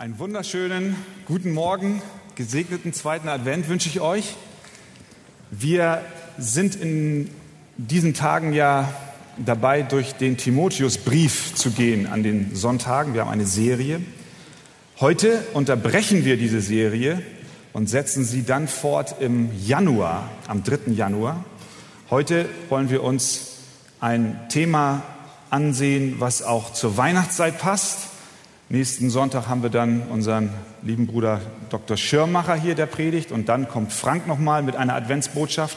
Einen wunderschönen guten Morgen, gesegneten zweiten Advent wünsche ich euch. Wir sind in diesen Tagen ja dabei, durch den Timotheusbrief zu gehen an den Sonntagen. Wir haben eine Serie. Heute unterbrechen wir diese Serie und setzen sie dann fort im Januar, am 3. Januar. Heute wollen wir uns ein Thema ansehen, was auch zur Weihnachtszeit passt. Nächsten Sonntag haben wir dann unseren lieben Bruder Dr. Schirmacher hier, der predigt. Und dann kommt Frank nochmal mit einer Adventsbotschaft.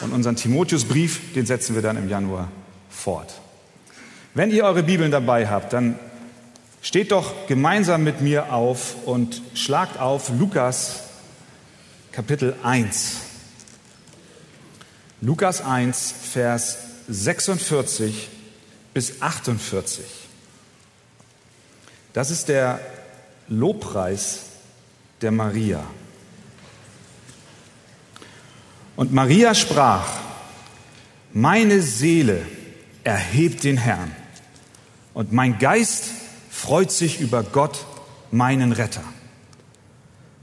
Und unseren Timotheusbrief, den setzen wir dann im Januar fort. Wenn ihr eure Bibeln dabei habt, dann steht doch gemeinsam mit mir auf und schlagt auf Lukas Kapitel 1. Lukas 1, Vers 46 bis 48. Das ist der Lobpreis der Maria. Und Maria sprach, meine Seele erhebt den Herrn und mein Geist freut sich über Gott, meinen Retter,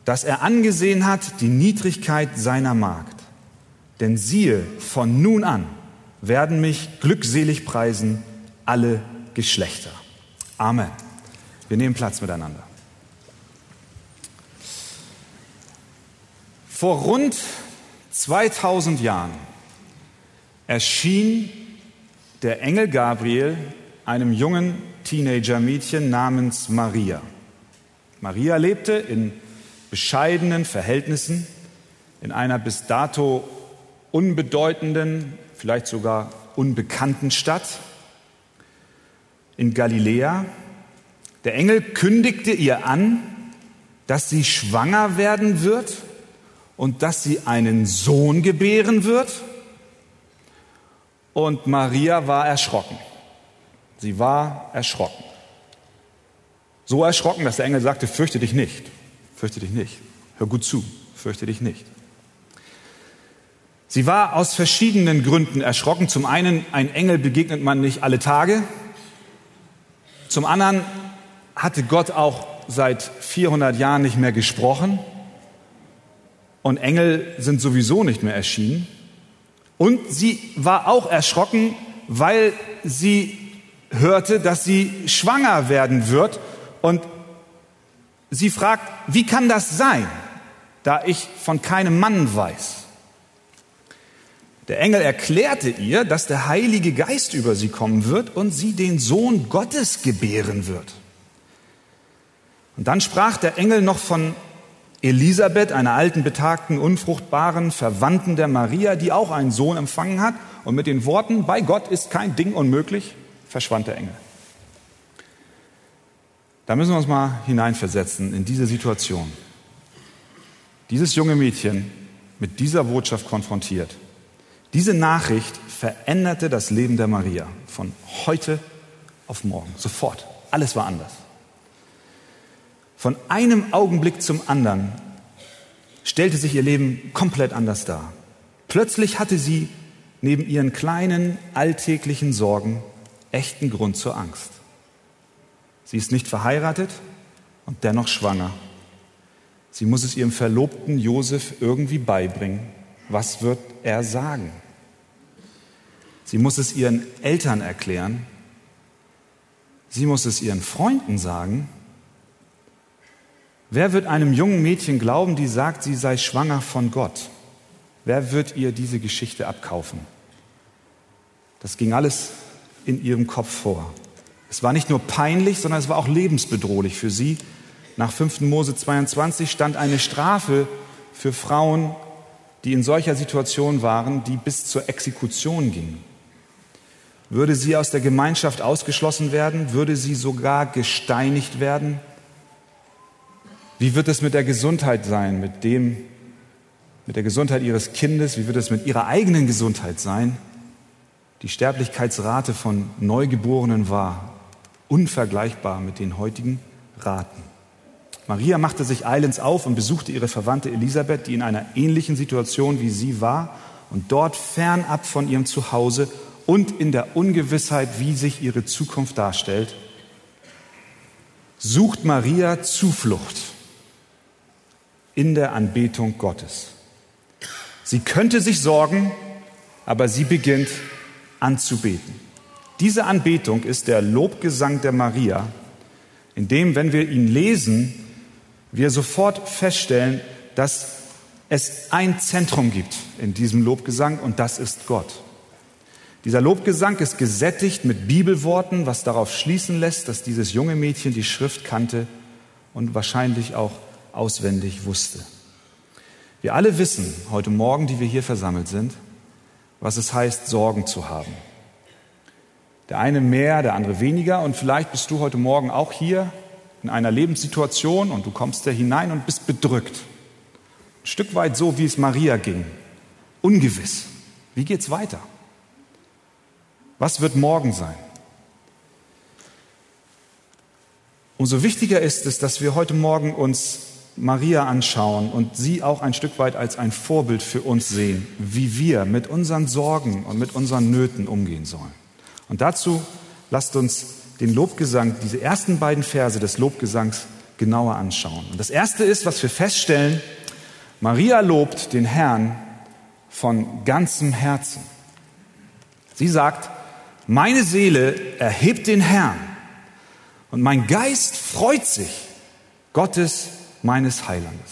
dass er angesehen hat die Niedrigkeit seiner Magd. Denn siehe, von nun an werden mich glückselig preisen alle Geschlechter. Amen. Wir nehmen Platz miteinander. Vor rund 2000 Jahren erschien der Engel Gabriel einem jungen Teenager-Mädchen namens Maria. Maria lebte in bescheidenen Verhältnissen in einer bis dato unbedeutenden, vielleicht sogar unbekannten Stadt in Galiläa. Der Engel kündigte ihr an, dass sie schwanger werden wird und dass sie einen Sohn gebären wird. Und Maria war erschrocken. Sie war erschrocken. So erschrocken, dass der Engel sagte, fürchte dich nicht, fürchte dich nicht. Hör gut zu, fürchte dich nicht. Sie war aus verschiedenen Gründen erschrocken. Zum einen, ein Engel begegnet man nicht alle Tage. Zum anderen hatte Gott auch seit 400 Jahren nicht mehr gesprochen. Und Engel sind sowieso nicht mehr erschienen. Und sie war auch erschrocken, weil sie hörte, dass sie schwanger werden wird. Und sie fragt, wie kann das sein, da ich von keinem Mann weiß? Der Engel erklärte ihr, dass der Heilige Geist über sie kommen wird und sie den Sohn Gottes gebären wird. Und dann sprach der Engel noch von Elisabeth, einer alten, betagten, unfruchtbaren Verwandten der Maria, die auch einen Sohn empfangen hat. Und mit den Worten, bei Gott ist kein Ding unmöglich, verschwand der Engel. Da müssen wir uns mal hineinversetzen in diese Situation. Dieses junge Mädchen mit dieser Botschaft konfrontiert. Diese Nachricht veränderte das Leben der Maria von heute auf morgen, sofort. Alles war anders. Von einem Augenblick zum anderen stellte sich ihr Leben komplett anders dar. Plötzlich hatte sie neben ihren kleinen alltäglichen Sorgen echten Grund zur Angst. Sie ist nicht verheiratet und dennoch schwanger. Sie muss es ihrem Verlobten Josef irgendwie beibringen. Was wird er sagen? Sie muss es ihren Eltern erklären. Sie muss es ihren Freunden sagen. Wer wird einem jungen Mädchen glauben, die sagt, sie sei schwanger von Gott? Wer wird ihr diese Geschichte abkaufen? Das ging alles in ihrem Kopf vor. Es war nicht nur peinlich, sondern es war auch lebensbedrohlich für sie. Nach 5. Mose 22 stand eine Strafe für Frauen, die in solcher Situation waren, die bis zur Exekution gingen. Würde sie aus der Gemeinschaft ausgeschlossen werden? Würde sie sogar gesteinigt werden? Wie wird es mit der Gesundheit sein, mit dem, mit der Gesundheit ihres Kindes? Wie wird es mit ihrer eigenen Gesundheit sein? Die Sterblichkeitsrate von Neugeborenen war unvergleichbar mit den heutigen Raten. Maria machte sich eilends auf und besuchte ihre Verwandte Elisabeth, die in einer ähnlichen Situation wie sie war und dort fernab von ihrem Zuhause und in der Ungewissheit, wie sich ihre Zukunft darstellt, sucht Maria Zuflucht in der Anbetung Gottes. Sie könnte sich sorgen, aber sie beginnt anzubeten. Diese Anbetung ist der Lobgesang der Maria, in dem, wenn wir ihn lesen, wir sofort feststellen, dass es ein Zentrum gibt in diesem Lobgesang und das ist Gott. Dieser Lobgesang ist gesättigt mit Bibelworten, was darauf schließen lässt, dass dieses junge Mädchen die Schrift kannte und wahrscheinlich auch auswendig wusste. Wir alle wissen heute Morgen, die wir hier versammelt sind, was es heißt, Sorgen zu haben. Der eine mehr, der andere weniger. Und vielleicht bist du heute Morgen auch hier in einer Lebenssituation und du kommst da hinein und bist bedrückt. Ein Stück weit so, wie es Maria ging. Ungewiss. Wie geht's weiter? Was wird morgen sein? Umso wichtiger ist es, dass wir heute Morgen uns Maria anschauen und sie auch ein Stück weit als ein Vorbild für uns sehen, wie wir mit unseren Sorgen und mit unseren Nöten umgehen sollen. Und dazu lasst uns den Lobgesang, diese ersten beiden Verse des Lobgesangs genauer anschauen. Und das erste ist, was wir feststellen, Maria lobt den Herrn von ganzem Herzen. Sie sagt, meine Seele erhebt den Herrn und mein Geist freut sich Gottes meines Heilandes.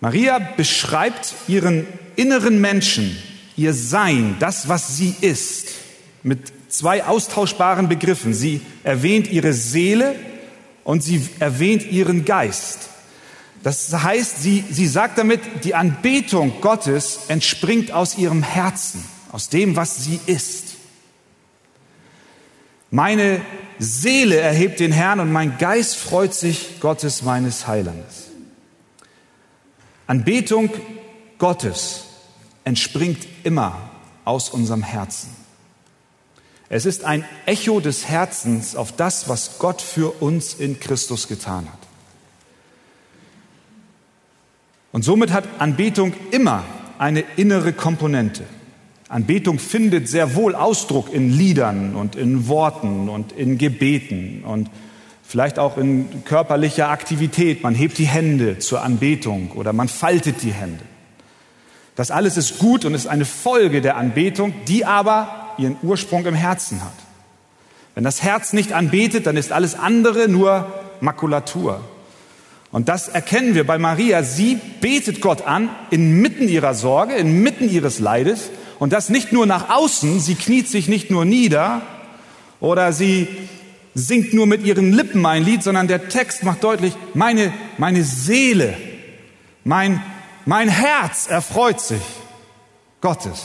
Maria beschreibt ihren inneren Menschen, ihr Sein, das, was sie ist, mit zwei austauschbaren Begriffen. Sie erwähnt ihre Seele und sie erwähnt ihren Geist. Das heißt, sie, sie sagt damit, die Anbetung Gottes entspringt aus ihrem Herzen, aus dem, was sie ist. Meine Seele erhebt den Herrn und mein Geist freut sich Gottes meines Heilandes. Anbetung Gottes entspringt immer aus unserem Herzen. Es ist ein Echo des Herzens auf das, was Gott für uns in Christus getan hat. Und somit hat Anbetung immer eine innere Komponente. Anbetung findet sehr wohl Ausdruck in Liedern und in Worten und in Gebeten und vielleicht auch in körperlicher Aktivität. Man hebt die Hände zur Anbetung oder man faltet die Hände. Das alles ist gut und ist eine Folge der Anbetung, die aber ihren Ursprung im Herzen hat. Wenn das Herz nicht anbetet, dann ist alles andere nur Makulatur. Und das erkennen wir bei Maria. Sie betet Gott an inmitten ihrer Sorge, inmitten ihres Leides und das nicht nur nach außen, sie kniet sich nicht nur nieder oder sie singt nur mit ihren Lippen ein Lied, sondern der Text macht deutlich, meine, meine Seele, mein, mein Herz erfreut sich Gottes.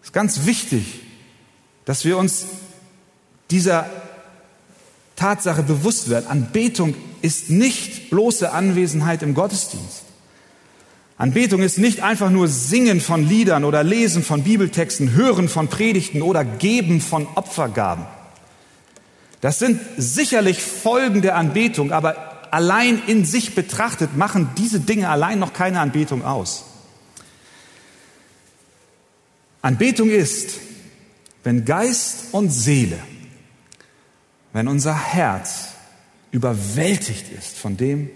Es ist ganz wichtig, dass wir uns dieser Tatsache bewusst werden. Anbetung ist nicht bloße Anwesenheit im Gottesdienst. Anbetung ist nicht einfach nur Singen von Liedern oder Lesen von Bibeltexten, Hören von Predigten oder Geben von Opfergaben. Das sind sicherlich Folgen der Anbetung, aber allein in sich betrachtet machen diese Dinge allein noch keine Anbetung aus. Anbetung ist, wenn Geist und Seele, wenn unser Herz überwältigt ist von dem,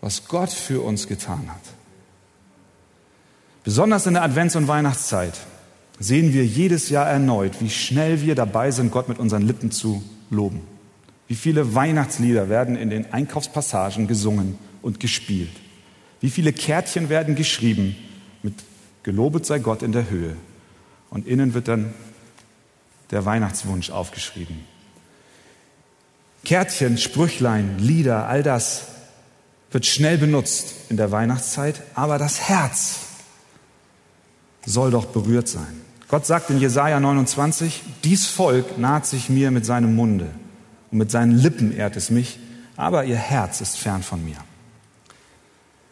was Gott für uns getan hat. Besonders in der Advents- und Weihnachtszeit sehen wir jedes Jahr erneut, wie schnell wir dabei sind, Gott mit unseren Lippen zu loben. Wie viele Weihnachtslieder werden in den Einkaufspassagen gesungen und gespielt. Wie viele Kärtchen werden geschrieben mit Gelobet sei Gott in der Höhe. Und innen wird dann der Weihnachtswunsch aufgeschrieben. Kärtchen, Sprüchlein, Lieder, all das wird schnell benutzt in der Weihnachtszeit, aber das Herz soll doch berührt sein. Gott sagt in Jesaja 29, dies Volk naht sich mir mit seinem Munde und mit seinen Lippen ehrt es mich, aber ihr Herz ist fern von mir.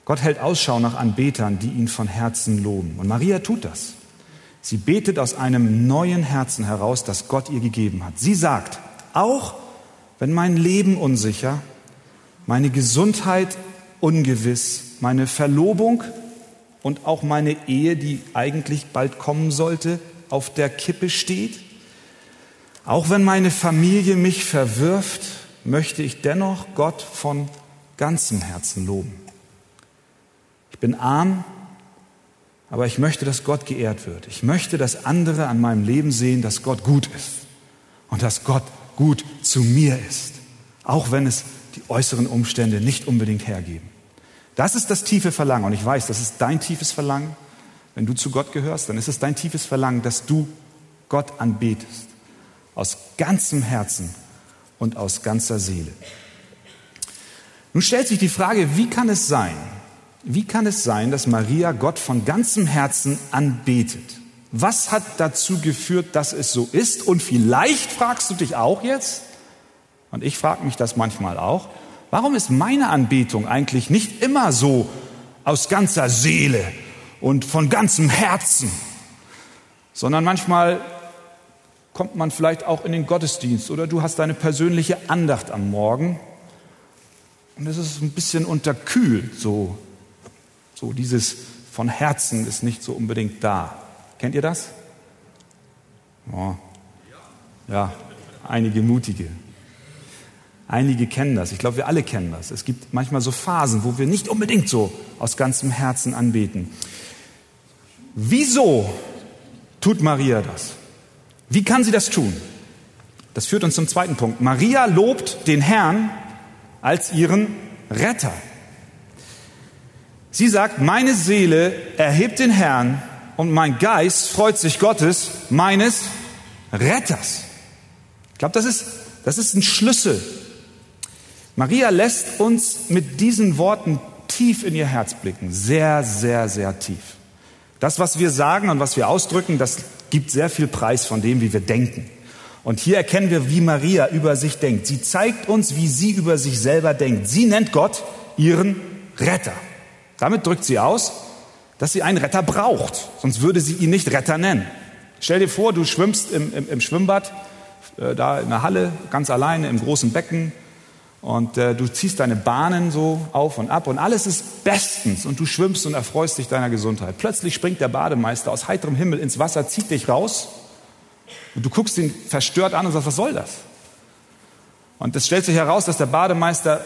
Gott hält Ausschau nach Anbetern, die ihn von Herzen loben. Und Maria tut das. Sie betet aus einem neuen Herzen heraus, das Gott ihr gegeben hat. Sie sagt, auch wenn mein Leben unsicher, meine Gesundheit ungewiss, meine Verlobung und auch meine Ehe, die eigentlich bald kommen sollte, auf der Kippe steht. Auch wenn meine Familie mich verwirft, möchte ich dennoch Gott von ganzem Herzen loben. Ich bin arm, aber ich möchte, dass Gott geehrt wird. Ich möchte, dass andere an meinem Leben sehen, dass Gott gut ist und dass Gott gut zu mir ist, auch wenn es die äußeren Umstände nicht unbedingt hergeben. Das ist das tiefe Verlangen und ich weiß, das ist dein tiefes Verlangen. Wenn du zu Gott gehörst, dann ist es dein tiefes Verlangen, dass du Gott anbetest aus ganzem Herzen und aus ganzer Seele. Nun stellt sich die Frage, wie kann es sein, wie kann es sein, dass Maria Gott von ganzem Herzen anbetet? Was hat dazu geführt, dass es so ist? Und vielleicht fragst du dich auch jetzt, und ich frage mich das manchmal auch, warum ist meine Anbetung eigentlich nicht immer so aus ganzer Seele und von ganzem Herzen, sondern manchmal kommt man vielleicht auch in den Gottesdienst oder du hast deine persönliche Andacht am Morgen und es ist ein bisschen unterkühlt, so, so dieses von Herzen ist nicht so unbedingt da. Kennt ihr das? Oh. Ja, einige mutige. Einige kennen das. Ich glaube, wir alle kennen das. Es gibt manchmal so Phasen, wo wir nicht unbedingt so aus ganzem Herzen anbeten. Wieso tut Maria das? Wie kann sie das tun? Das führt uns zum zweiten Punkt. Maria lobt den Herrn als ihren Retter. Sie sagt, meine Seele erhebt den Herrn und mein Geist freut sich Gottes, meines Retters. Ich glaube, das ist, das ist ein Schlüssel. Maria lässt uns mit diesen Worten tief in ihr Herz blicken. Sehr, sehr, sehr tief. Das, was wir sagen und was wir ausdrücken, das gibt sehr viel Preis von dem, wie wir denken. Und hier erkennen wir, wie Maria über sich denkt. Sie zeigt uns, wie sie über sich selber denkt. Sie nennt Gott ihren Retter. Damit drückt sie aus, dass sie einen Retter braucht. Sonst würde sie ihn nicht Retter nennen. Stell dir vor, du schwimmst im, im, im Schwimmbad, äh, da in der Halle, ganz alleine im großen Becken. Und äh, du ziehst deine Bahnen so auf und ab und alles ist bestens und du schwimmst und erfreust dich deiner Gesundheit. Plötzlich springt der Bademeister aus heiterem Himmel ins Wasser, zieht dich raus und du guckst ihn verstört an und sagst, was soll das? Und es stellt sich heraus, dass der Bademeister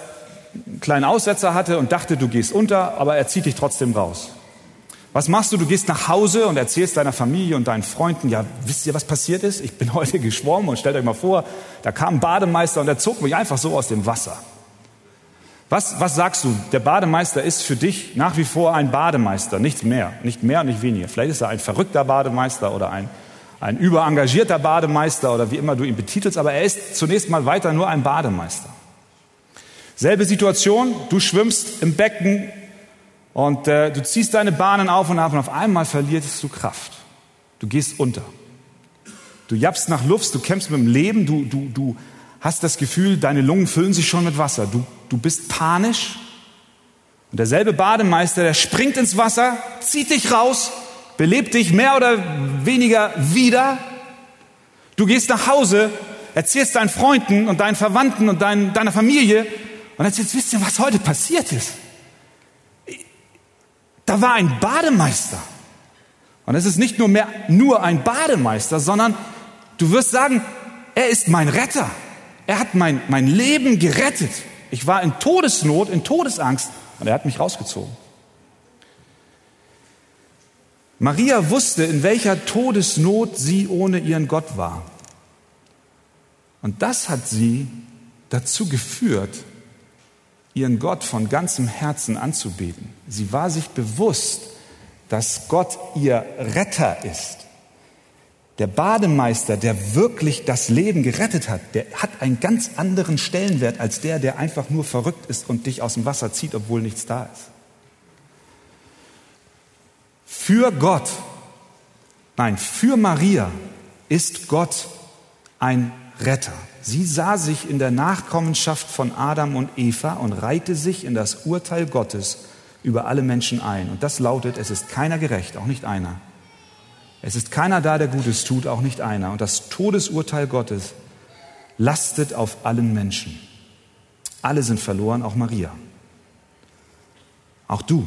einen kleinen Aussetzer hatte und dachte, du gehst unter, aber er zieht dich trotzdem raus. Was machst du? Du gehst nach Hause und erzählst deiner Familie und deinen Freunden, ja, wisst ihr, was passiert ist? Ich bin heute geschwommen und stellt euch mal vor, da kam ein Bademeister und er zog mich einfach so aus dem Wasser. Was, was sagst du? Der Bademeister ist für dich nach wie vor ein Bademeister, nichts mehr, nicht mehr und nicht weniger. Vielleicht ist er ein verrückter Bademeister oder ein, ein überengagierter Bademeister oder wie immer du ihn betitelst, aber er ist zunächst mal weiter nur ein Bademeister. Selbe Situation, du schwimmst im Becken, und äh, du ziehst deine Bahnen auf und ab und auf einmal verlierst du Kraft. Du gehst unter. Du jappst nach Luft, du kämpfst mit dem Leben, du, du, du hast das Gefühl, deine Lungen füllen sich schon mit Wasser. Du, du bist panisch. Und derselbe Bademeister, der springt ins Wasser, zieht dich raus, belebt dich mehr oder weniger wieder. Du gehst nach Hause, erzählst deinen Freunden und deinen Verwandten und dein, deiner Familie und erzählst, wisst ihr, was heute passiert ist? Da war ein Bademeister. Und es ist nicht nur mehr nur ein Bademeister, sondern du wirst sagen, er ist mein Retter. Er hat mein, mein Leben gerettet. Ich war in Todesnot, in Todesangst und er hat mich rausgezogen. Maria wusste, in welcher Todesnot sie ohne ihren Gott war. Und das hat sie dazu geführt, ihren Gott von ganzem Herzen anzubeten. Sie war sich bewusst, dass Gott ihr Retter ist. Der Bademeister, der wirklich das Leben gerettet hat, der hat einen ganz anderen Stellenwert als der, der einfach nur verrückt ist und dich aus dem Wasser zieht, obwohl nichts da ist. Für Gott, nein, für Maria ist Gott ein Retter. Sie sah sich in der Nachkommenschaft von Adam und Eva und reihte sich in das Urteil Gottes über alle Menschen ein. Und das lautet, es ist keiner gerecht, auch nicht einer. Es ist keiner da, der Gutes tut, auch nicht einer. Und das Todesurteil Gottes lastet auf allen Menschen. Alle sind verloren, auch Maria. Auch du,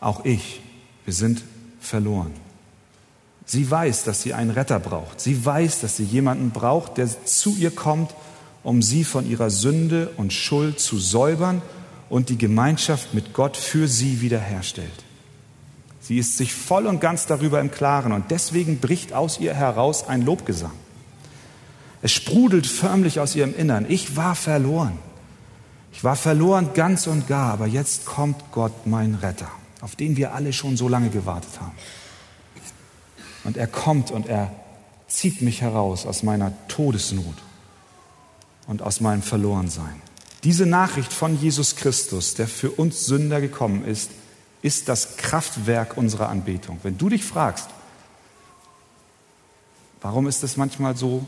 auch ich, wir sind verloren. Sie weiß, dass sie einen Retter braucht. Sie weiß, dass sie jemanden braucht, der zu ihr kommt, um sie von ihrer Sünde und Schuld zu säubern und die Gemeinschaft mit Gott für sie wiederherstellt. Sie ist sich voll und ganz darüber im Klaren und deswegen bricht aus ihr heraus ein Lobgesang. Es sprudelt förmlich aus ihrem Innern. Ich war verloren. Ich war verloren ganz und gar, aber jetzt kommt Gott, mein Retter, auf den wir alle schon so lange gewartet haben. Und er kommt und er zieht mich heraus aus meiner Todesnot und aus meinem Verlorensein. Diese Nachricht von Jesus Christus, der für uns Sünder gekommen ist, ist das Kraftwerk unserer Anbetung. Wenn du dich fragst, warum ist es manchmal so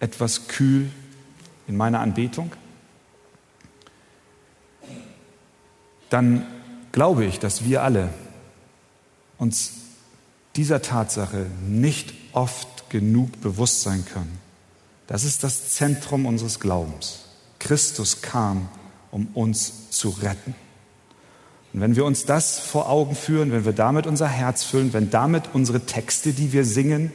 etwas kühl in meiner Anbetung, dann glaube ich, dass wir alle uns dieser Tatsache nicht oft genug bewusst sein können. Das ist das Zentrum unseres Glaubens. Christus kam, um uns zu retten. Und wenn wir uns das vor Augen führen, wenn wir damit unser Herz füllen, wenn damit unsere Texte, die wir singen,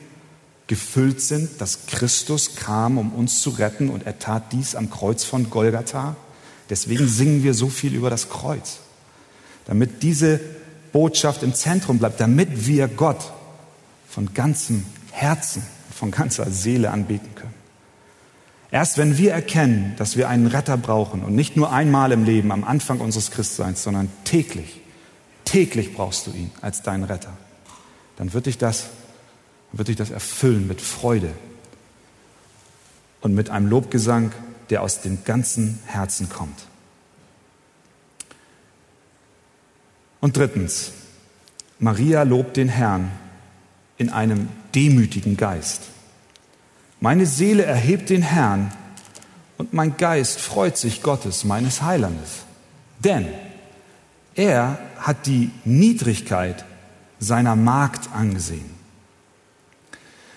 gefüllt sind, dass Christus kam, um uns zu retten und er tat dies am Kreuz von Golgatha, deswegen singen wir so viel über das Kreuz, damit diese Botschaft im Zentrum bleibt, damit wir Gott von ganzem Herzen, von ganzer Seele anbeten können. Erst wenn wir erkennen, dass wir einen Retter brauchen und nicht nur einmal im Leben am Anfang unseres Christseins, sondern täglich, täglich brauchst du ihn als deinen Retter, dann wird dich das, wird dich das erfüllen mit Freude und mit einem Lobgesang, der aus dem ganzen Herzen kommt. Und drittens, Maria lobt den Herrn in einem demütigen Geist. Meine Seele erhebt den Herrn und mein Geist freut sich Gottes, meines Heilandes. Denn er hat die Niedrigkeit seiner Magd angesehen.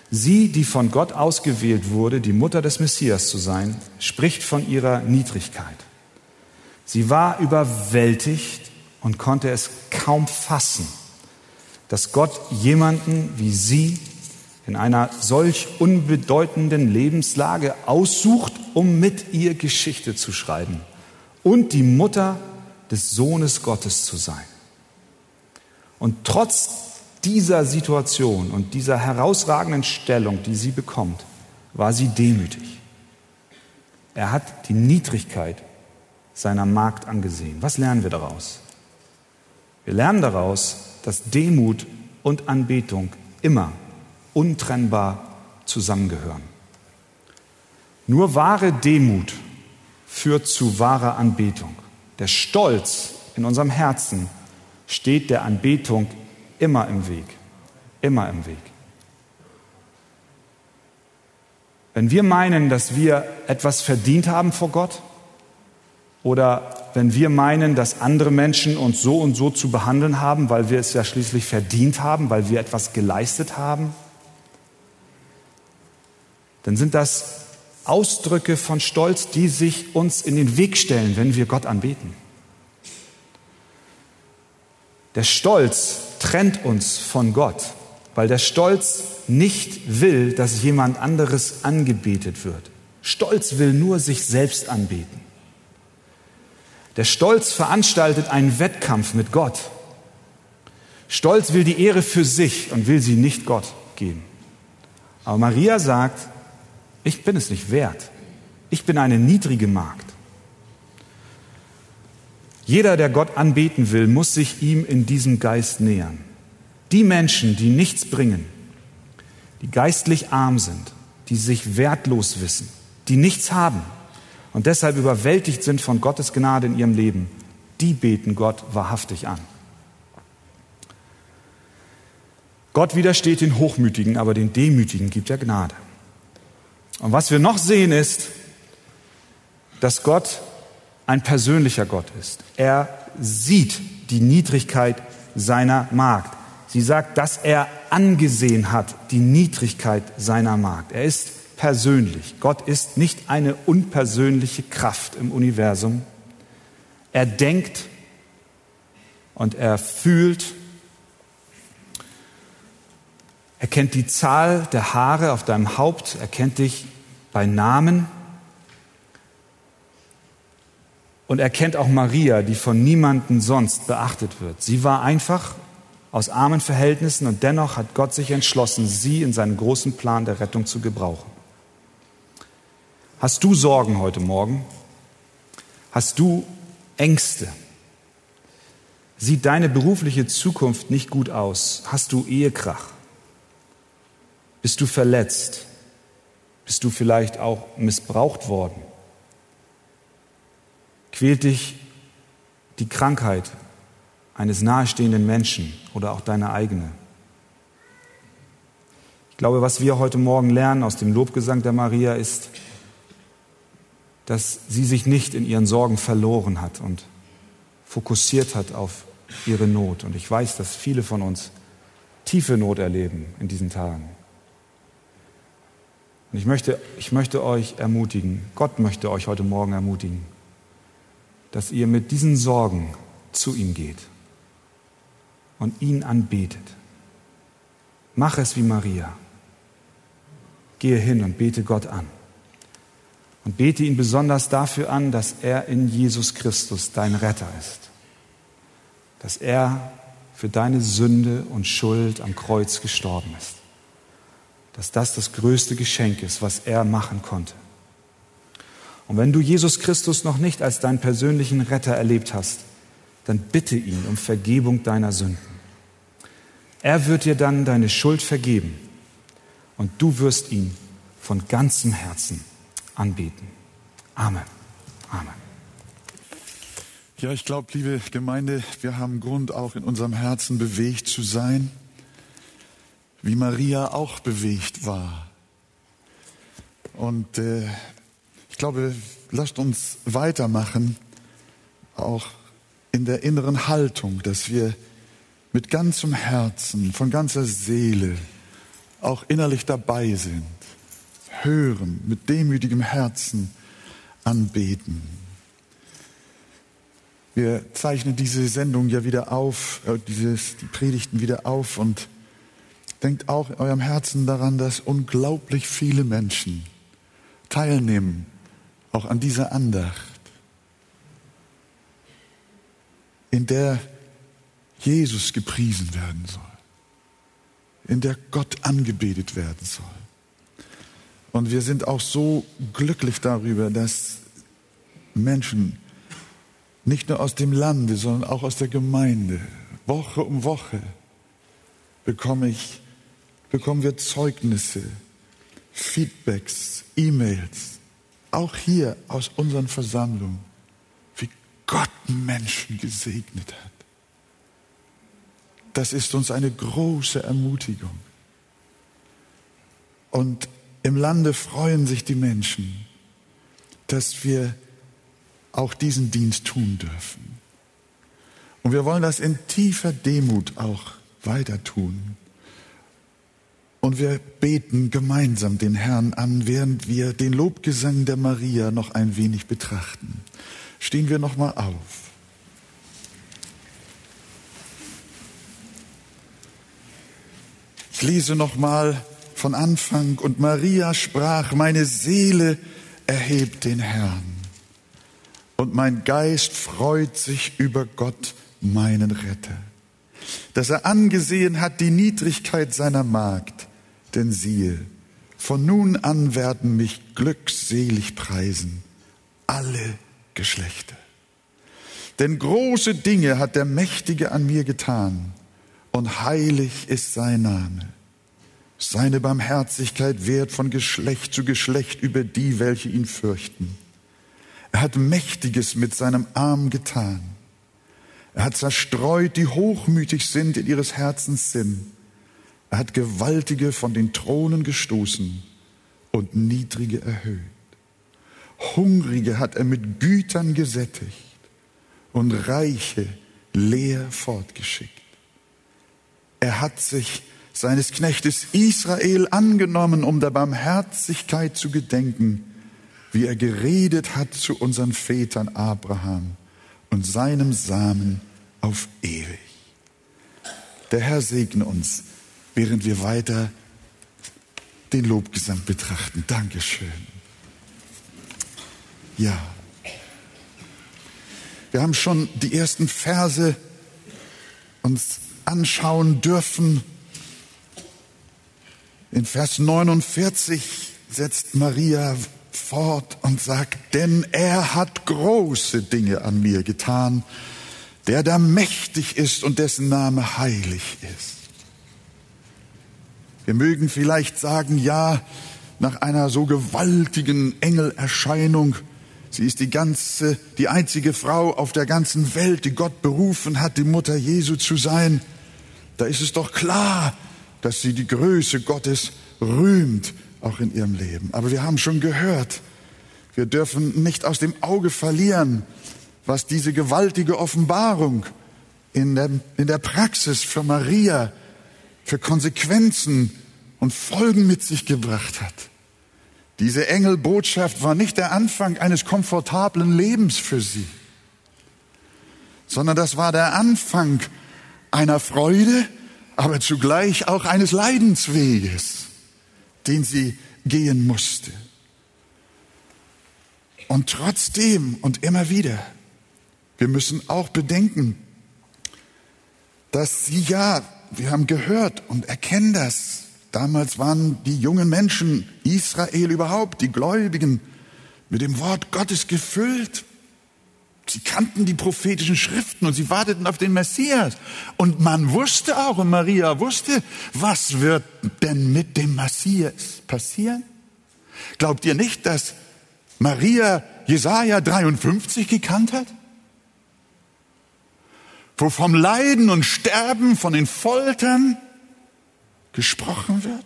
Sie, die von Gott ausgewählt wurde, die Mutter des Messias zu sein, spricht von ihrer Niedrigkeit. Sie war überwältigt und konnte es kaum fassen, dass Gott jemanden wie sie in einer solch unbedeutenden Lebenslage aussucht, um mit ihr Geschichte zu schreiben und die Mutter des Sohnes Gottes zu sein. Und trotz dieser Situation und dieser herausragenden Stellung, die sie bekommt, war sie demütig. Er hat die Niedrigkeit seiner Magd angesehen. Was lernen wir daraus? Wir lernen daraus, dass Demut und Anbetung immer untrennbar zusammengehören. Nur wahre Demut führt zu wahrer Anbetung. Der Stolz in unserem Herzen steht der Anbetung immer im Weg, immer im Weg. Wenn wir meinen, dass wir etwas verdient haben vor Gott oder wenn wir meinen, dass andere Menschen uns so und so zu behandeln haben, weil wir es ja schließlich verdient haben, weil wir etwas geleistet haben, dann sind das Ausdrücke von Stolz, die sich uns in den Weg stellen, wenn wir Gott anbeten. Der Stolz trennt uns von Gott, weil der Stolz nicht will, dass jemand anderes angebetet wird. Stolz will nur sich selbst anbeten. Der Stolz veranstaltet einen Wettkampf mit Gott. Stolz will die Ehre für sich und will sie nicht Gott geben. Aber Maria sagt, ich bin es nicht wert. Ich bin eine niedrige Magd. Jeder, der Gott anbeten will, muss sich ihm in diesem Geist nähern. Die Menschen, die nichts bringen, die geistlich arm sind, die sich wertlos wissen, die nichts haben und deshalb überwältigt sind von Gottes Gnade in ihrem Leben, die beten Gott wahrhaftig an. Gott widersteht den Hochmütigen, aber den Demütigen gibt er Gnade. Und was wir noch sehen ist, dass Gott ein persönlicher Gott ist. Er sieht die Niedrigkeit seiner Magd. Sie sagt, dass er angesehen hat die Niedrigkeit seiner Magd. Er ist persönlich. Gott ist nicht eine unpersönliche Kraft im Universum. Er denkt und er fühlt. Er kennt die Zahl der Haare auf deinem Haupt, er kennt dich bei Namen. Und er kennt auch Maria, die von niemandem sonst beachtet wird. Sie war einfach aus armen Verhältnissen und dennoch hat Gott sich entschlossen, sie in seinen großen Plan der Rettung zu gebrauchen. Hast du Sorgen heute Morgen? Hast du Ängste? Sieht deine berufliche Zukunft nicht gut aus? Hast du Ehekrach? Bist du verletzt? Bist du vielleicht auch missbraucht worden? Quält dich die Krankheit eines nahestehenden Menschen oder auch deine eigene? Ich glaube, was wir heute Morgen lernen aus dem Lobgesang der Maria ist, dass sie sich nicht in ihren Sorgen verloren hat und fokussiert hat auf ihre Not. Und ich weiß, dass viele von uns tiefe Not erleben in diesen Tagen. Und ich möchte, ich möchte euch ermutigen, Gott möchte euch heute Morgen ermutigen, dass ihr mit diesen Sorgen zu ihm geht und ihn anbetet. Mach es wie Maria. Gehe hin und bete Gott an. Und bete ihn besonders dafür an, dass er in Jesus Christus dein Retter ist. Dass er für deine Sünde und Schuld am Kreuz gestorben ist. Dass das das größte Geschenk ist, was er machen konnte. Und wenn du Jesus Christus noch nicht als deinen persönlichen Retter erlebt hast, dann bitte ihn um Vergebung deiner Sünden. Er wird dir dann deine Schuld vergeben und du wirst ihn von ganzem Herzen anbeten. Amen. Amen. Ja, ich glaube, liebe Gemeinde, wir haben Grund, auch in unserem Herzen bewegt zu sein, wie Maria auch bewegt war. Und äh, ich glaube, lasst uns weitermachen, auch in der inneren Haltung, dass wir mit ganzem Herzen, von ganzer Seele auch innerlich dabei sind hören, mit demütigem Herzen anbeten. Wir zeichnen diese Sendung ja wieder auf, äh, dieses, die Predigten wieder auf und denkt auch in eurem Herzen daran, dass unglaublich viele Menschen teilnehmen, auch an dieser Andacht, in der Jesus gepriesen werden soll, in der Gott angebetet werden soll. Und wir sind auch so glücklich darüber, dass Menschen nicht nur aus dem Lande, sondern auch aus der Gemeinde, Woche um Woche bekomme ich, bekommen wir Zeugnisse, Feedbacks, E-Mails, auch hier aus unseren Versammlungen, wie Gott Menschen gesegnet hat. Das ist uns eine große Ermutigung. Und im Lande freuen sich die Menschen, dass wir auch diesen Dienst tun dürfen. Und wir wollen das in tiefer Demut auch weiter tun. Und wir beten gemeinsam den Herrn an, während wir den Lobgesang der Maria noch ein wenig betrachten. Stehen wir noch mal auf. Ich lese noch mal von Anfang. Und Maria sprach, meine Seele erhebt den Herrn. Und mein Geist freut sich über Gott, meinen Retter, dass er angesehen hat die Niedrigkeit seiner Magd. Denn siehe, von nun an werden mich glückselig preisen alle Geschlechter. Denn große Dinge hat der Mächtige an mir getan und heilig ist sein Name. Seine Barmherzigkeit wehrt von Geschlecht zu Geschlecht über die, welche ihn fürchten. Er hat Mächtiges mit seinem Arm getan. Er hat zerstreut, die hochmütig sind in ihres Herzens Sinn. Er hat Gewaltige von den Thronen gestoßen und Niedrige erhöht. Hungrige hat er mit Gütern gesättigt und Reiche leer fortgeschickt. Er hat sich seines Knechtes Israel angenommen, um der Barmherzigkeit zu gedenken, wie er geredet hat zu unseren Vätern Abraham und seinem Samen auf ewig. Der Herr segne uns während wir weiter den Lobgesang betrachten. Dankeschön. Ja. Wir haben schon die ersten Verse uns anschauen dürfen. In Vers 49 setzt Maria fort und sagt, denn er hat große Dinge an mir getan, der da mächtig ist und dessen Name heilig ist. Wir mögen vielleicht sagen, ja, nach einer so gewaltigen Engelerscheinung, sie ist die ganze, die einzige Frau auf der ganzen Welt, die Gott berufen hat, die Mutter Jesu zu sein, da ist es doch klar, dass sie die Größe Gottes rühmt, auch in ihrem Leben. Aber wir haben schon gehört, wir dürfen nicht aus dem Auge verlieren, was diese gewaltige Offenbarung in der, in der Praxis für Maria für Konsequenzen und Folgen mit sich gebracht hat. Diese Engelbotschaft war nicht der Anfang eines komfortablen Lebens für sie, sondern das war der Anfang einer Freude, aber zugleich auch eines Leidensweges, den sie gehen musste. Und trotzdem und immer wieder, wir müssen auch bedenken, dass sie ja, wir haben gehört und erkennen das, damals waren die jungen Menschen, Israel überhaupt, die Gläubigen, mit dem Wort Gottes gefüllt. Sie kannten die prophetischen Schriften und sie warteten auf den Messias. Und man wusste auch, und Maria wusste, was wird denn mit dem Messias passieren? Glaubt ihr nicht, dass Maria Jesaja 53 gekannt hat? Wo vom Leiden und Sterben, von den Foltern gesprochen wird?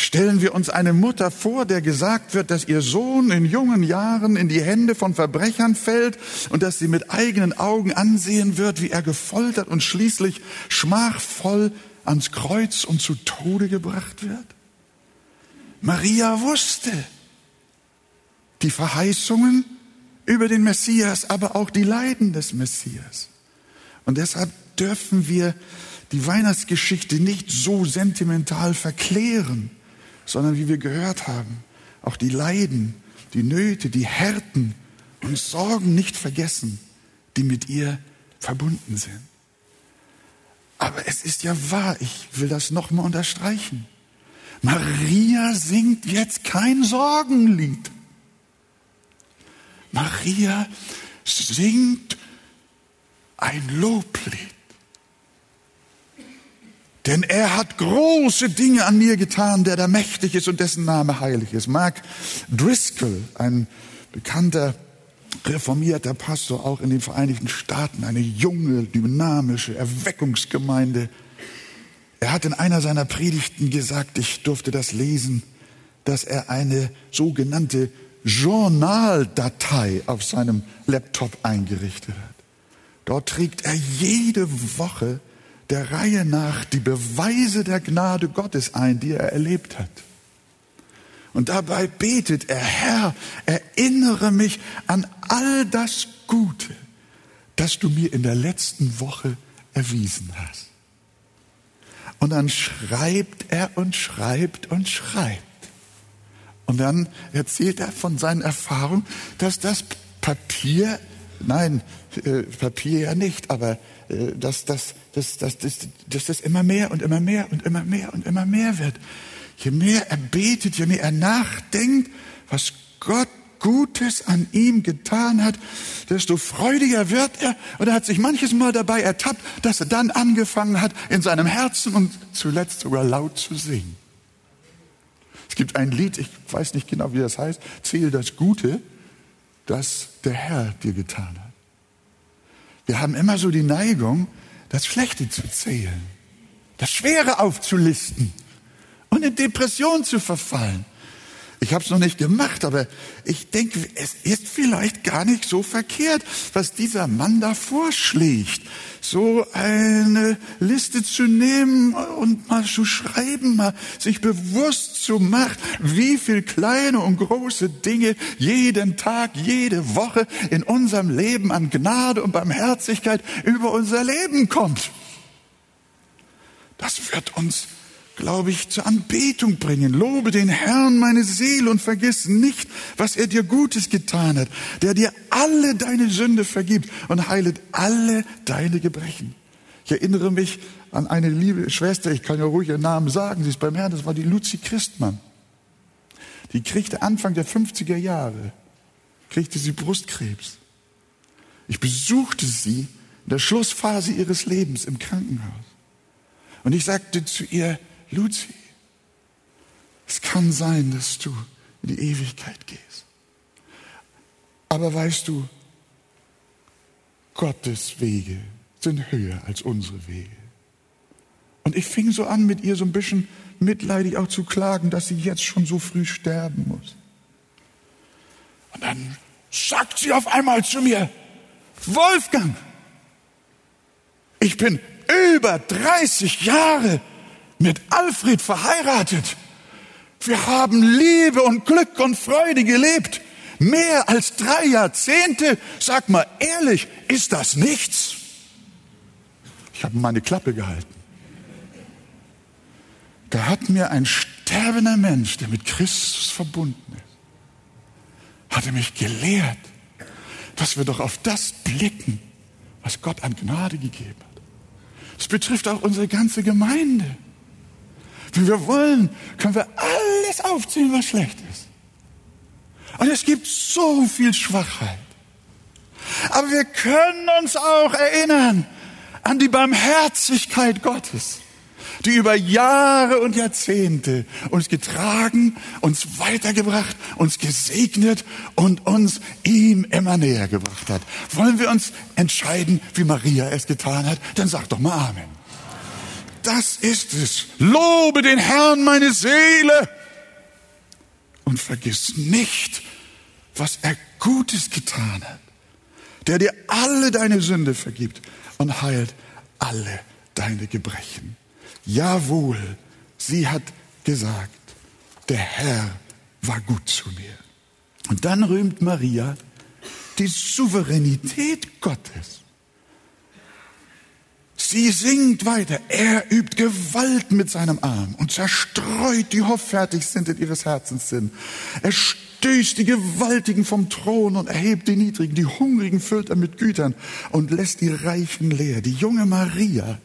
Stellen wir uns eine Mutter vor, der gesagt wird, dass ihr Sohn in jungen Jahren in die Hände von Verbrechern fällt und dass sie mit eigenen Augen ansehen wird, wie er gefoltert und schließlich schmachvoll ans Kreuz und zu Tode gebracht wird? Maria wusste die Verheißungen über den Messias, aber auch die Leiden des Messias. Und deshalb dürfen wir die Weihnachtsgeschichte nicht so sentimental verklären sondern wie wir gehört haben, auch die Leiden, die Nöte, die Härten und Sorgen nicht vergessen, die mit ihr verbunden sind. Aber es ist ja wahr, ich will das nochmal unterstreichen. Maria singt jetzt kein Sorgenlied. Maria singt ein Loblied. Denn er hat große Dinge an mir getan, der da mächtig ist und dessen Name heilig ist. Mark Driscoll, ein bekannter reformierter Pastor auch in den Vereinigten Staaten, eine junge, dynamische Erweckungsgemeinde. Er hat in einer seiner Predigten gesagt, ich durfte das lesen, dass er eine sogenannte Journaldatei auf seinem Laptop eingerichtet hat. Dort trägt er jede Woche der Reihe nach die Beweise der Gnade Gottes ein, die er erlebt hat. Und dabei betet er, Herr, erinnere mich an all das Gute, das du mir in der letzten Woche erwiesen hast. Und dann schreibt er und schreibt und schreibt. Und dann erzählt er von seinen Erfahrungen, dass das Papier, nein, äh, Papier ja nicht, aber dass, dass, dass, dass, dass, dass das immer mehr und immer mehr und immer mehr und immer mehr wird. Je mehr er betet, je mehr er nachdenkt, was Gott Gutes an ihm getan hat, desto freudiger wird er. Und er hat sich manches Mal dabei ertappt, dass er dann angefangen hat, in seinem Herzen und zuletzt sogar laut zu singen. Es gibt ein Lied, ich weiß nicht genau, wie das heißt, zähl das Gute, das der Herr dir getan hat. Wir haben immer so die Neigung, das Schlechte zu zählen, das Schwere aufzulisten und in Depression zu verfallen. Ich habe es noch nicht gemacht, aber ich denke, es ist vielleicht gar nicht so verkehrt, was dieser Mann da vorschlägt. So eine Liste zu nehmen und mal zu schreiben, mal sich bewusst zu machen, wie viel kleine und große Dinge jeden Tag, jede Woche in unserem Leben an Gnade und Barmherzigkeit über unser Leben kommt. Das wird uns, glaube ich, zur Anbetung bringen. Lobe den Herrn, meine Seele, und vergiss nicht, was er dir Gutes getan hat, der dir alle deine Sünde vergibt und heilet alle deine Gebrechen. Ich erinnere mich an eine liebe Schwester, ich kann ja ruhig ihren Namen sagen, sie ist beim Herrn, das war die Luzi Christmann. Die kriegte Anfang der 50er Jahre, kriegte sie Brustkrebs. Ich besuchte sie in der Schlussphase ihres Lebens im Krankenhaus. Und ich sagte zu ihr, Luzi, es kann sein, dass du in die Ewigkeit gehst. Aber weißt du, Gottes Wege sind höher als unsere Wege. Und ich fing so an, mit ihr so ein bisschen mitleidig auch zu klagen, dass sie jetzt schon so früh sterben muss. Und dann sagt sie auf einmal zu mir, Wolfgang, ich bin über 30 Jahre mit Alfred verheiratet. Wir haben Liebe und Glück und Freude gelebt. Mehr als drei Jahrzehnte. Sag mal ehrlich, ist das nichts? Ich habe meine Klappe gehalten. Da hat mir ein sterbender Mensch, der mit Christus verbunden ist, hatte mich gelehrt, dass wir doch auf das blicken, was Gott an Gnade gegeben hat. Das betrifft auch unsere ganze Gemeinde. Wenn wir wollen, können wir alles aufzählen, was schlecht ist. Und es gibt so viel Schwachheit. Aber wir können uns auch erinnern an die Barmherzigkeit Gottes die über Jahre und Jahrzehnte uns getragen, uns weitergebracht, uns gesegnet und uns ihm immer näher gebracht hat. Wollen wir uns entscheiden, wie Maria es getan hat? Dann sag doch mal Amen. Das ist es. Lobe den Herrn, meine Seele. Und vergiss nicht, was er Gutes getan hat. Der dir alle deine Sünde vergibt und heilt alle deine Gebrechen. Jawohl, sie hat gesagt, der Herr war gut zu mir. Und dann rühmt Maria die Souveränität Gottes. Sie singt weiter. Er übt Gewalt mit seinem Arm und zerstreut die Hoffärtigsten in ihres Herzens sind. Er stößt die Gewaltigen vom Thron und erhebt die Niedrigen. Die Hungrigen füllt er mit Gütern und lässt die Reichen leer. Die junge Maria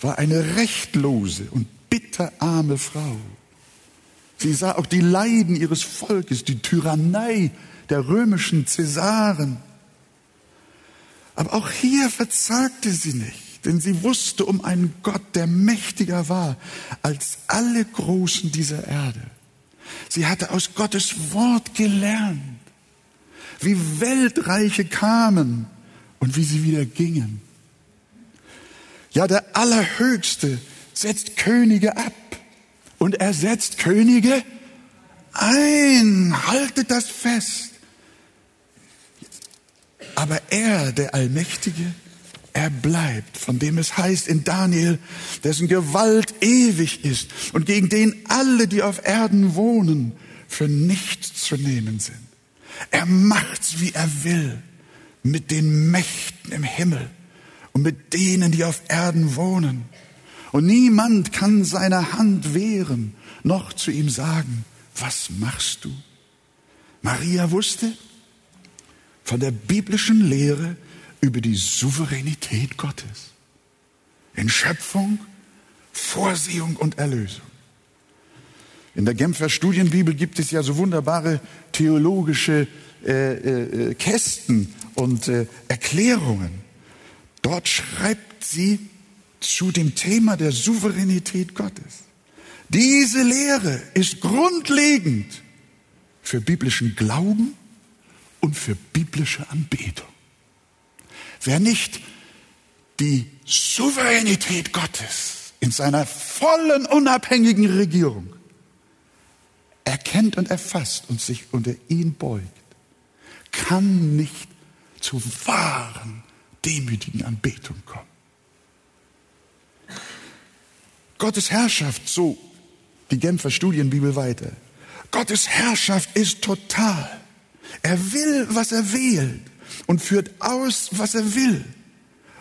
war eine rechtlose und bitterarme Frau. Sie sah auch die Leiden ihres Volkes, die Tyrannei der römischen Cäsaren. Aber auch hier verzagte sie nicht, denn sie wusste um einen Gott, der mächtiger war als alle Großen dieser Erde. Sie hatte aus Gottes Wort gelernt, wie Weltreiche kamen und wie sie wieder gingen. Ja, der Allerhöchste setzt Könige ab und er setzt Könige ein. Haltet das fest. Aber er, der Allmächtige, er bleibt, von dem es heißt in Daniel, dessen Gewalt ewig ist und gegen den alle, die auf Erden wohnen, für nichts zu nehmen sind. Er macht's, wie er will, mit den Mächten im Himmel und mit denen, die auf Erden wohnen. Und niemand kann seine Hand wehren, noch zu ihm sagen, was machst du? Maria wusste von der biblischen Lehre über die Souveränität Gottes in Schöpfung, Vorsehung und Erlösung. In der Genfer Studienbibel gibt es ja so wunderbare theologische äh, äh, Kästen und äh, Erklärungen. Dort schreibt sie zu dem Thema der Souveränität Gottes. Diese Lehre ist grundlegend für biblischen Glauben und für biblische Anbetung. Wer nicht die Souveränität Gottes in seiner vollen unabhängigen Regierung erkennt und erfasst und sich unter ihn beugt, kann nicht zu wahren demütigen Anbetung kommen. Gottes Herrschaft, so die Genfer Studienbibel weiter. Gottes Herrschaft ist total. Er will, was er wählt und führt aus, was er will.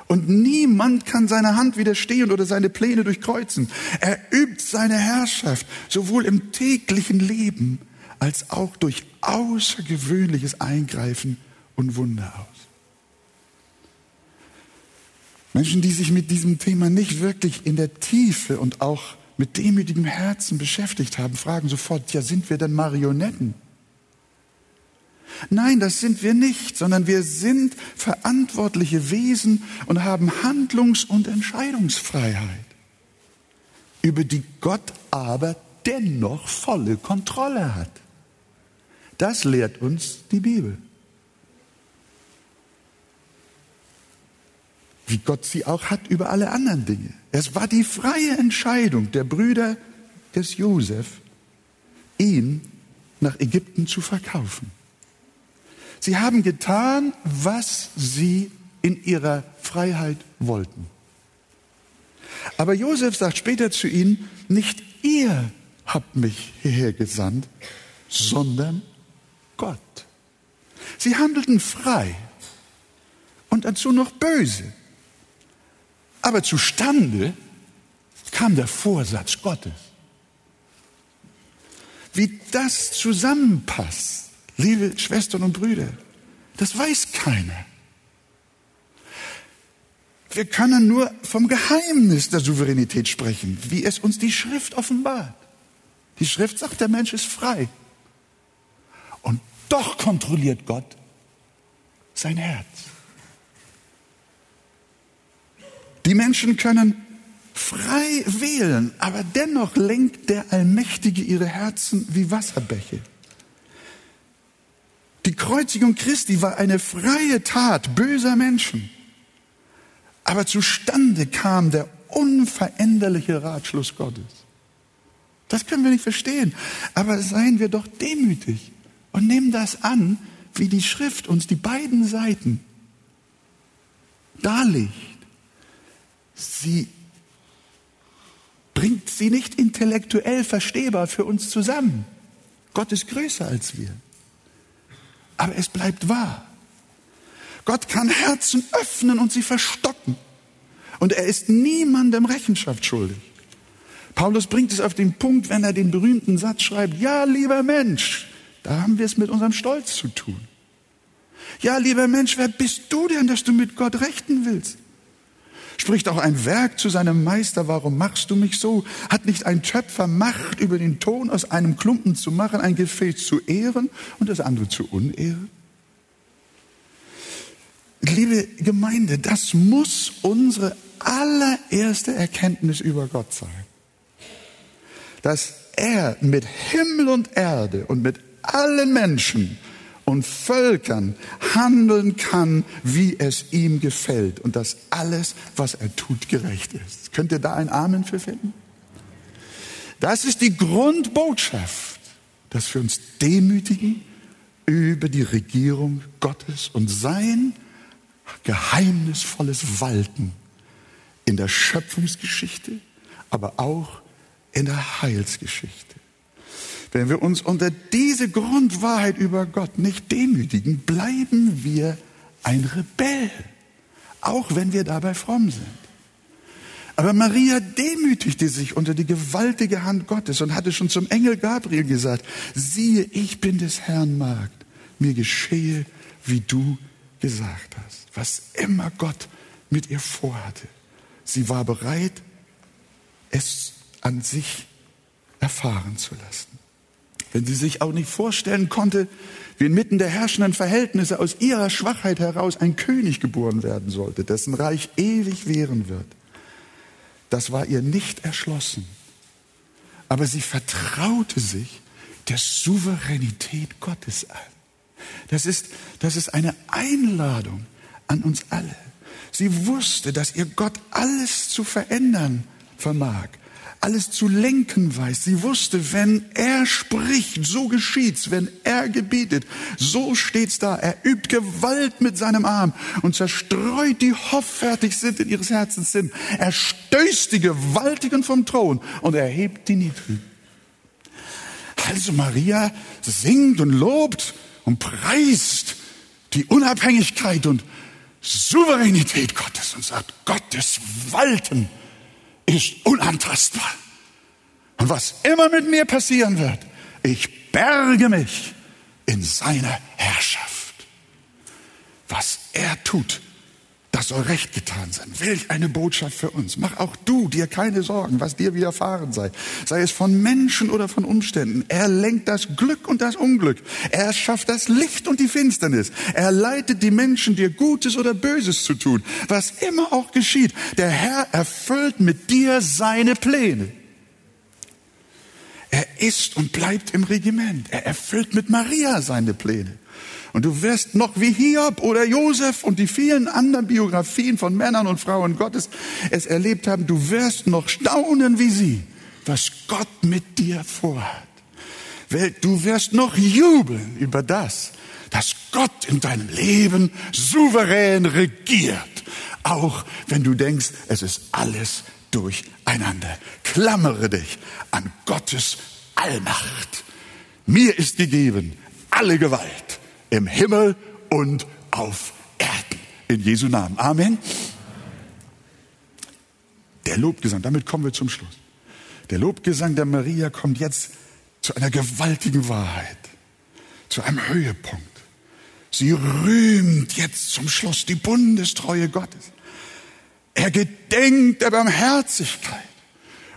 Und niemand kann seiner Hand widerstehen oder seine Pläne durchkreuzen. Er übt seine Herrschaft sowohl im täglichen Leben als auch durch außergewöhnliches Eingreifen und Wunder aus. Menschen, die sich mit diesem Thema nicht wirklich in der Tiefe und auch mit demütigem Herzen beschäftigt haben, fragen sofort, ja, sind wir denn Marionetten? Nein, das sind wir nicht, sondern wir sind verantwortliche Wesen und haben Handlungs- und Entscheidungsfreiheit, über die Gott aber dennoch volle Kontrolle hat. Das lehrt uns die Bibel. Wie Gott sie auch hat über alle anderen Dinge. Es war die freie Entscheidung der Brüder des Josef, ihn nach Ägypten zu verkaufen. Sie haben getan, was sie in ihrer Freiheit wollten. Aber Josef sagt später zu ihnen, nicht ihr habt mich hierher gesandt, sondern Gott. Sie handelten frei und dazu noch böse. Aber zustande kam der Vorsatz Gottes. Wie das zusammenpasst, Liebe Schwestern und Brüder, das weiß keiner. Wir können nur vom Geheimnis der Souveränität sprechen, wie es uns die Schrift offenbart. Die Schrift sagt, der Mensch ist frei. Und doch kontrolliert Gott sein Herz. Die Menschen können frei wählen, aber dennoch lenkt der Allmächtige ihre Herzen wie Wasserbäche. Die Kreuzigung Christi war eine freie Tat böser Menschen. Aber zustande kam der unveränderliche Ratschluss Gottes. Das können wir nicht verstehen. Aber seien wir doch demütig und nehmen das an, wie die Schrift uns die beiden Seiten darlegt. Sie bringt sie nicht intellektuell verstehbar für uns zusammen. Gott ist größer als wir aber es bleibt wahr. Gott kann Herzen öffnen und sie verstocken. Und er ist niemandem Rechenschaft schuldig. Paulus bringt es auf den Punkt, wenn er den berühmten Satz schreibt, ja, lieber Mensch, da haben wir es mit unserem Stolz zu tun. Ja, lieber Mensch, wer bist du denn, dass du mit Gott rechten willst? Spricht auch ein Werk zu seinem Meister, warum machst du mich so? Hat nicht ein Töpfer Macht, über den Ton aus einem Klumpen zu machen, ein Gefäß zu ehren und das andere zu unehren? Liebe Gemeinde, das muss unsere allererste Erkenntnis über Gott sein. Dass er mit Himmel und Erde und mit allen Menschen und Völkern handeln kann, wie es ihm gefällt und dass alles, was er tut, gerecht ist. Könnt ihr da ein Amen für finden? Das ist die Grundbotschaft, dass wir uns demütigen über die Regierung Gottes und sein geheimnisvolles Walten in der Schöpfungsgeschichte, aber auch in der Heilsgeschichte. Wenn wir uns unter diese Grundwahrheit über Gott nicht demütigen, bleiben wir ein Rebell, auch wenn wir dabei fromm sind. Aber Maria demütigte sich unter die gewaltige Hand Gottes und hatte schon zum Engel Gabriel gesagt, siehe, ich bin des Herrn Magd, mir geschehe, wie du gesagt hast. Was immer Gott mit ihr vorhatte. Sie war bereit, es an sich erfahren zu lassen wenn sie sich auch nicht vorstellen konnte, wie inmitten der herrschenden Verhältnisse aus ihrer Schwachheit heraus ein König geboren werden sollte, dessen Reich ewig währen wird. Das war ihr nicht erschlossen. Aber sie vertraute sich der Souveränität Gottes an. Das ist, das ist eine Einladung an uns alle. Sie wusste, dass ihr Gott alles zu verändern vermag alles zu lenken weiß. Sie wusste, wenn er spricht, so geschieht's. Wenn er gebietet, so steht's da. Er übt Gewalt mit seinem Arm und zerstreut die hoffärtig sind in ihres Herzens Sinn. Er stößt die Gewaltigen vom Thron und erhebt die Niedrigen. Also Maria singt und lobt und preist die Unabhängigkeit und Souveränität Gottes und sagt, Gottes Walten ist unantastbar. Und was immer mit mir passieren wird, ich berge mich in seiner Herrschaft. Was er tut, das soll recht getan sein. Welch eine Botschaft für uns. Mach auch du dir keine Sorgen, was dir widerfahren sei. Sei es von Menschen oder von Umständen. Er lenkt das Glück und das Unglück. Er schafft das Licht und die Finsternis. Er leitet die Menschen, dir Gutes oder Böses zu tun. Was immer auch geschieht, der Herr erfüllt mit dir seine Pläne. Er ist und bleibt im Regiment. Er erfüllt mit Maria seine Pläne. Und du wirst noch wie Hiob oder Josef und die vielen anderen Biografien von Männern und Frauen Gottes es erlebt haben, du wirst noch staunen wie sie, was Gott mit dir vorhat. Du wirst noch jubeln über das, dass Gott in deinem Leben souverän regiert. Auch wenn du denkst, es ist alles durcheinander. Klammere dich an Gottes Allmacht. Mir ist gegeben alle Gewalt im Himmel und auf Erden. In Jesu Namen. Amen. Der Lobgesang, damit kommen wir zum Schluss. Der Lobgesang der Maria kommt jetzt zu einer gewaltigen Wahrheit, zu einem Höhepunkt. Sie rühmt jetzt zum Schluss die Bundestreue Gottes. Er gedenkt der Barmherzigkeit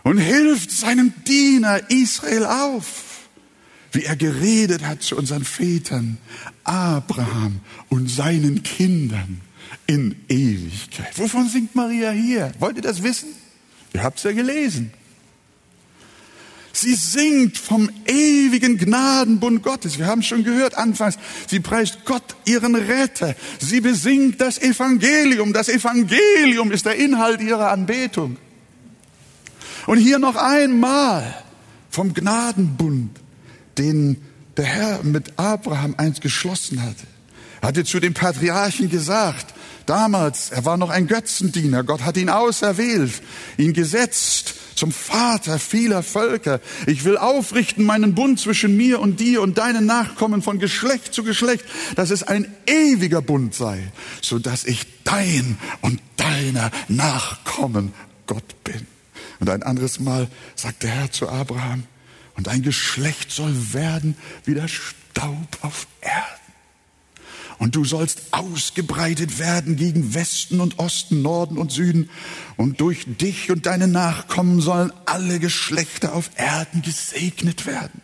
und hilft seinem Diener Israel auf wie er geredet hat zu unseren Vätern, Abraham und seinen Kindern in Ewigkeit. Wovon singt Maria hier? Wollt ihr das wissen? Ihr habt es ja gelesen. Sie singt vom ewigen Gnadenbund Gottes. Wir haben schon gehört anfangs, sie preist Gott, ihren Retter. Sie besingt das Evangelium. Das Evangelium ist der Inhalt ihrer Anbetung. Und hier noch einmal vom Gnadenbund den der Herr mit Abraham einst geschlossen hatte. Er hatte zu dem Patriarchen gesagt, damals, er war noch ein Götzendiener, Gott hat ihn auserwählt, ihn gesetzt zum Vater vieler Völker. Ich will aufrichten meinen Bund zwischen mir und dir und deinen Nachkommen von Geschlecht zu Geschlecht, dass es ein ewiger Bund sei, so dass ich dein und deiner Nachkommen Gott bin. Und ein anderes Mal sagt der Herr zu Abraham, und ein Geschlecht soll werden wie der Staub auf Erden. Und du sollst ausgebreitet werden gegen Westen und Osten, Norden und Süden. Und durch dich und deine Nachkommen sollen alle Geschlechter auf Erden gesegnet werden.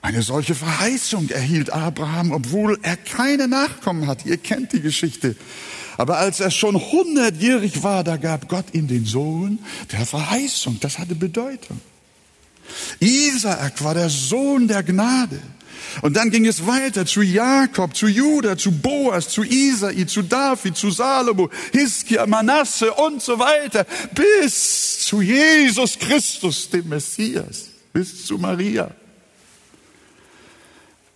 Eine solche Verheißung erhielt Abraham, obwohl er keine Nachkommen hatte. Ihr kennt die Geschichte. Aber als er schon hundertjährig war, da gab Gott ihm den Sohn der Verheißung. Das hatte Bedeutung. Isaak war der Sohn der Gnade. Und dann ging es weiter zu Jakob, zu Judah, zu Boas, zu Isai, zu David, zu Salomo, Hiskia, Manasse und so weiter, bis zu Jesus Christus, dem Messias, bis zu Maria.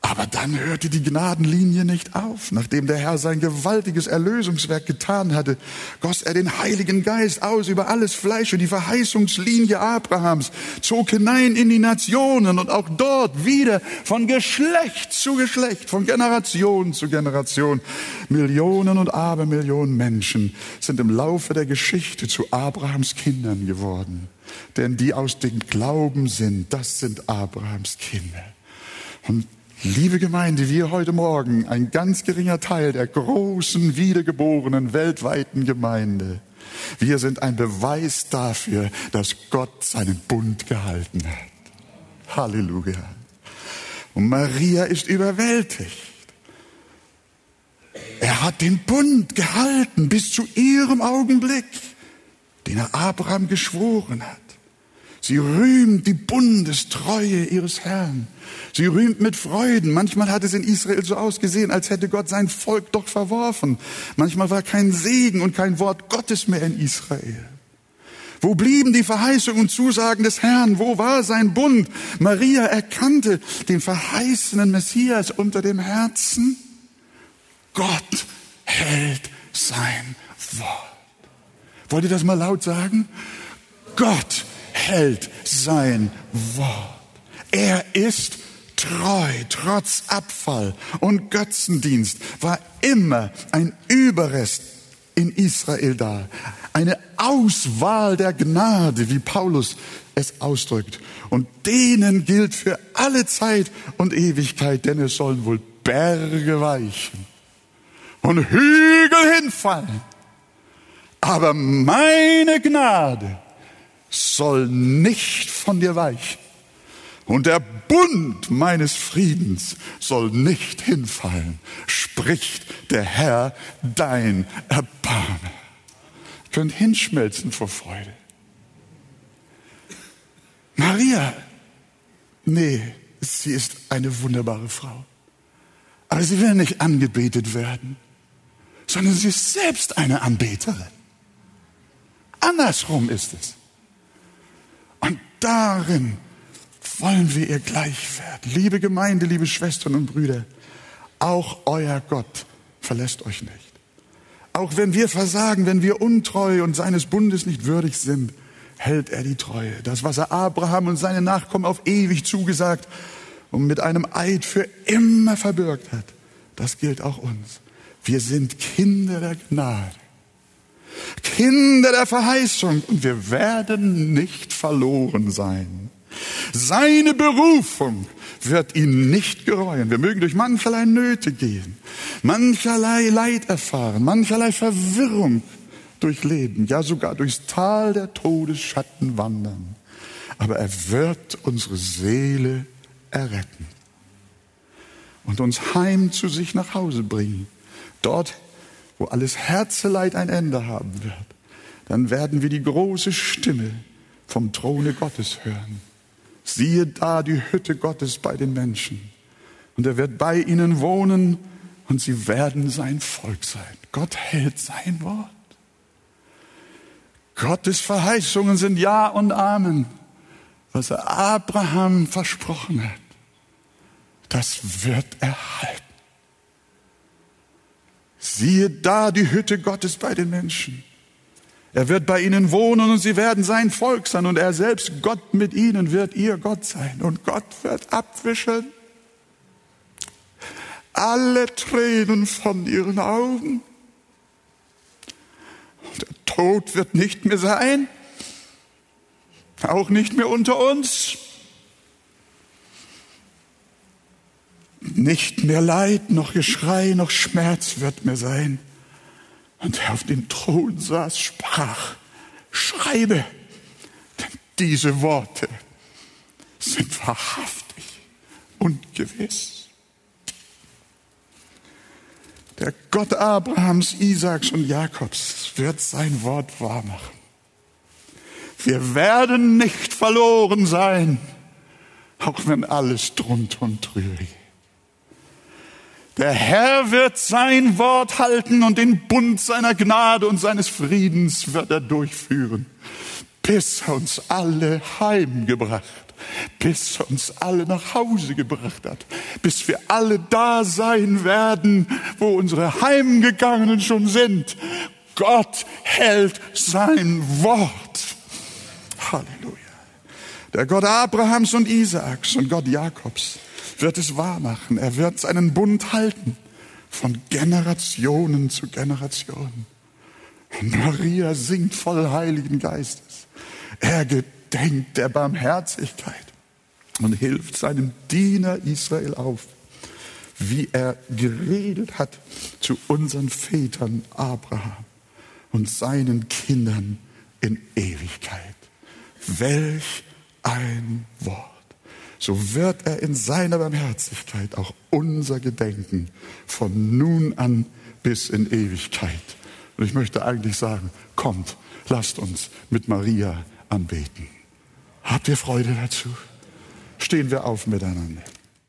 Aber dann hörte die Gnadenlinie nicht auf. Nachdem der Herr sein gewaltiges Erlösungswerk getan hatte, goss er den Heiligen Geist aus über alles Fleisch und die Verheißungslinie Abrahams zog hinein in die Nationen und auch dort wieder von Geschlecht zu Geschlecht, von Generation zu Generation. Millionen und Abermillionen Menschen sind im Laufe der Geschichte zu Abrahams Kindern geworden. Denn die aus dem Glauben sind, das sind Abrahams Kinder. Und Liebe Gemeinde, wir heute Morgen, ein ganz geringer Teil der großen, wiedergeborenen, weltweiten Gemeinde, wir sind ein Beweis dafür, dass Gott seinen Bund gehalten hat. Halleluja. Und Maria ist überwältigt. Er hat den Bund gehalten bis zu ihrem Augenblick, den er Abraham geschworen hat. Sie rühmt die Bundestreue ihres Herrn. Sie rühmt mit Freuden. Manchmal hat es in Israel so ausgesehen, als hätte Gott sein Volk doch verworfen. Manchmal war kein Segen und kein Wort Gottes mehr in Israel. Wo blieben die Verheißungen und Zusagen des Herrn? Wo war sein Bund? Maria erkannte den verheißenen Messias unter dem Herzen. Gott hält sein Wort. Wollt ihr das mal laut sagen? Gott hält sein Wort. Er ist treu, trotz Abfall und Götzendienst, war immer ein Überrest in Israel da. Eine Auswahl der Gnade, wie Paulus es ausdrückt. Und denen gilt für alle Zeit und Ewigkeit, denn es sollen wohl Berge weichen und Hügel hinfallen. Aber meine Gnade soll nicht von dir weichen. Und der Bund meines Friedens soll nicht hinfallen, spricht der Herr dein Erbarmen. Ihr könnt hinschmelzen vor Freude. Maria, nee, sie ist eine wunderbare Frau. Aber sie will nicht angebetet werden, sondern sie ist selbst eine Anbeterin. Andersrum ist es. Und darin wollen wir ihr gleich werden. Liebe Gemeinde, liebe Schwestern und Brüder, auch euer Gott verlässt euch nicht. Auch wenn wir versagen, wenn wir untreu und seines Bundes nicht würdig sind, hält er die Treue. Das, was er Abraham und seine Nachkommen auf ewig zugesagt und mit einem Eid für immer verbürgt hat, das gilt auch uns. Wir sind Kinder der Gnade, Kinder der Verheißung und wir werden nicht verloren sein. Seine Berufung wird ihn nicht gereuen. Wir mögen durch mancherlei Nöte gehen, mancherlei Leid erfahren, mancherlei Verwirrung durchleben, ja sogar durchs Tal der Todesschatten wandern. Aber er wird unsere Seele erretten und uns heim zu sich nach Hause bringen. Dort, wo alles Herzeleid ein Ende haben wird, dann werden wir die große Stimme vom Throne Gottes hören. Siehe da die Hütte Gottes bei den Menschen. Und er wird bei ihnen wohnen und sie werden sein Volk sein. Gott hält sein Wort. Gottes Verheißungen sind Ja und Amen. Was er Abraham versprochen hat, das wird erhalten. Siehe da die Hütte Gottes bei den Menschen. Er wird bei ihnen wohnen und sie werden sein Volk sein und er selbst, Gott mit ihnen, wird ihr Gott sein. Und Gott wird abwischen alle Tränen von ihren Augen. Der Tod wird nicht mehr sein, auch nicht mehr unter uns. Nicht mehr Leid, noch Geschrei, noch Schmerz wird mehr sein. Und der auf dem Thron saß, sprach, schreibe, denn diese Worte sind wahrhaftig und gewiss. Der Gott Abrahams, Isaaks und Jakobs wird sein Wort wahrmachen. Wir werden nicht verloren sein, auch wenn alles drunter und drüber geht. Der Herr wird sein Wort halten und den Bund seiner Gnade und seines Friedens wird er durchführen, bis er uns alle heimgebracht, bis er uns alle nach Hause gebracht hat, bis wir alle da sein werden, wo unsere Heimgegangenen schon sind. Gott hält sein Wort. Halleluja. Der Gott Abrahams und Isaaks und Gott Jakobs wird es wahr machen. Er wird seinen Bund halten von Generationen zu Generationen. Und Maria singt voll Heiligen Geistes. Er gedenkt der Barmherzigkeit und hilft seinem Diener Israel auf, wie er geredet hat zu unseren Vätern Abraham und seinen Kindern in Ewigkeit. Welch ein Wort so wird er in seiner Barmherzigkeit auch unser Gedenken von nun an bis in Ewigkeit. Und ich möchte eigentlich sagen, kommt, lasst uns mit Maria anbeten. Habt ihr Freude dazu? Stehen wir auf miteinander.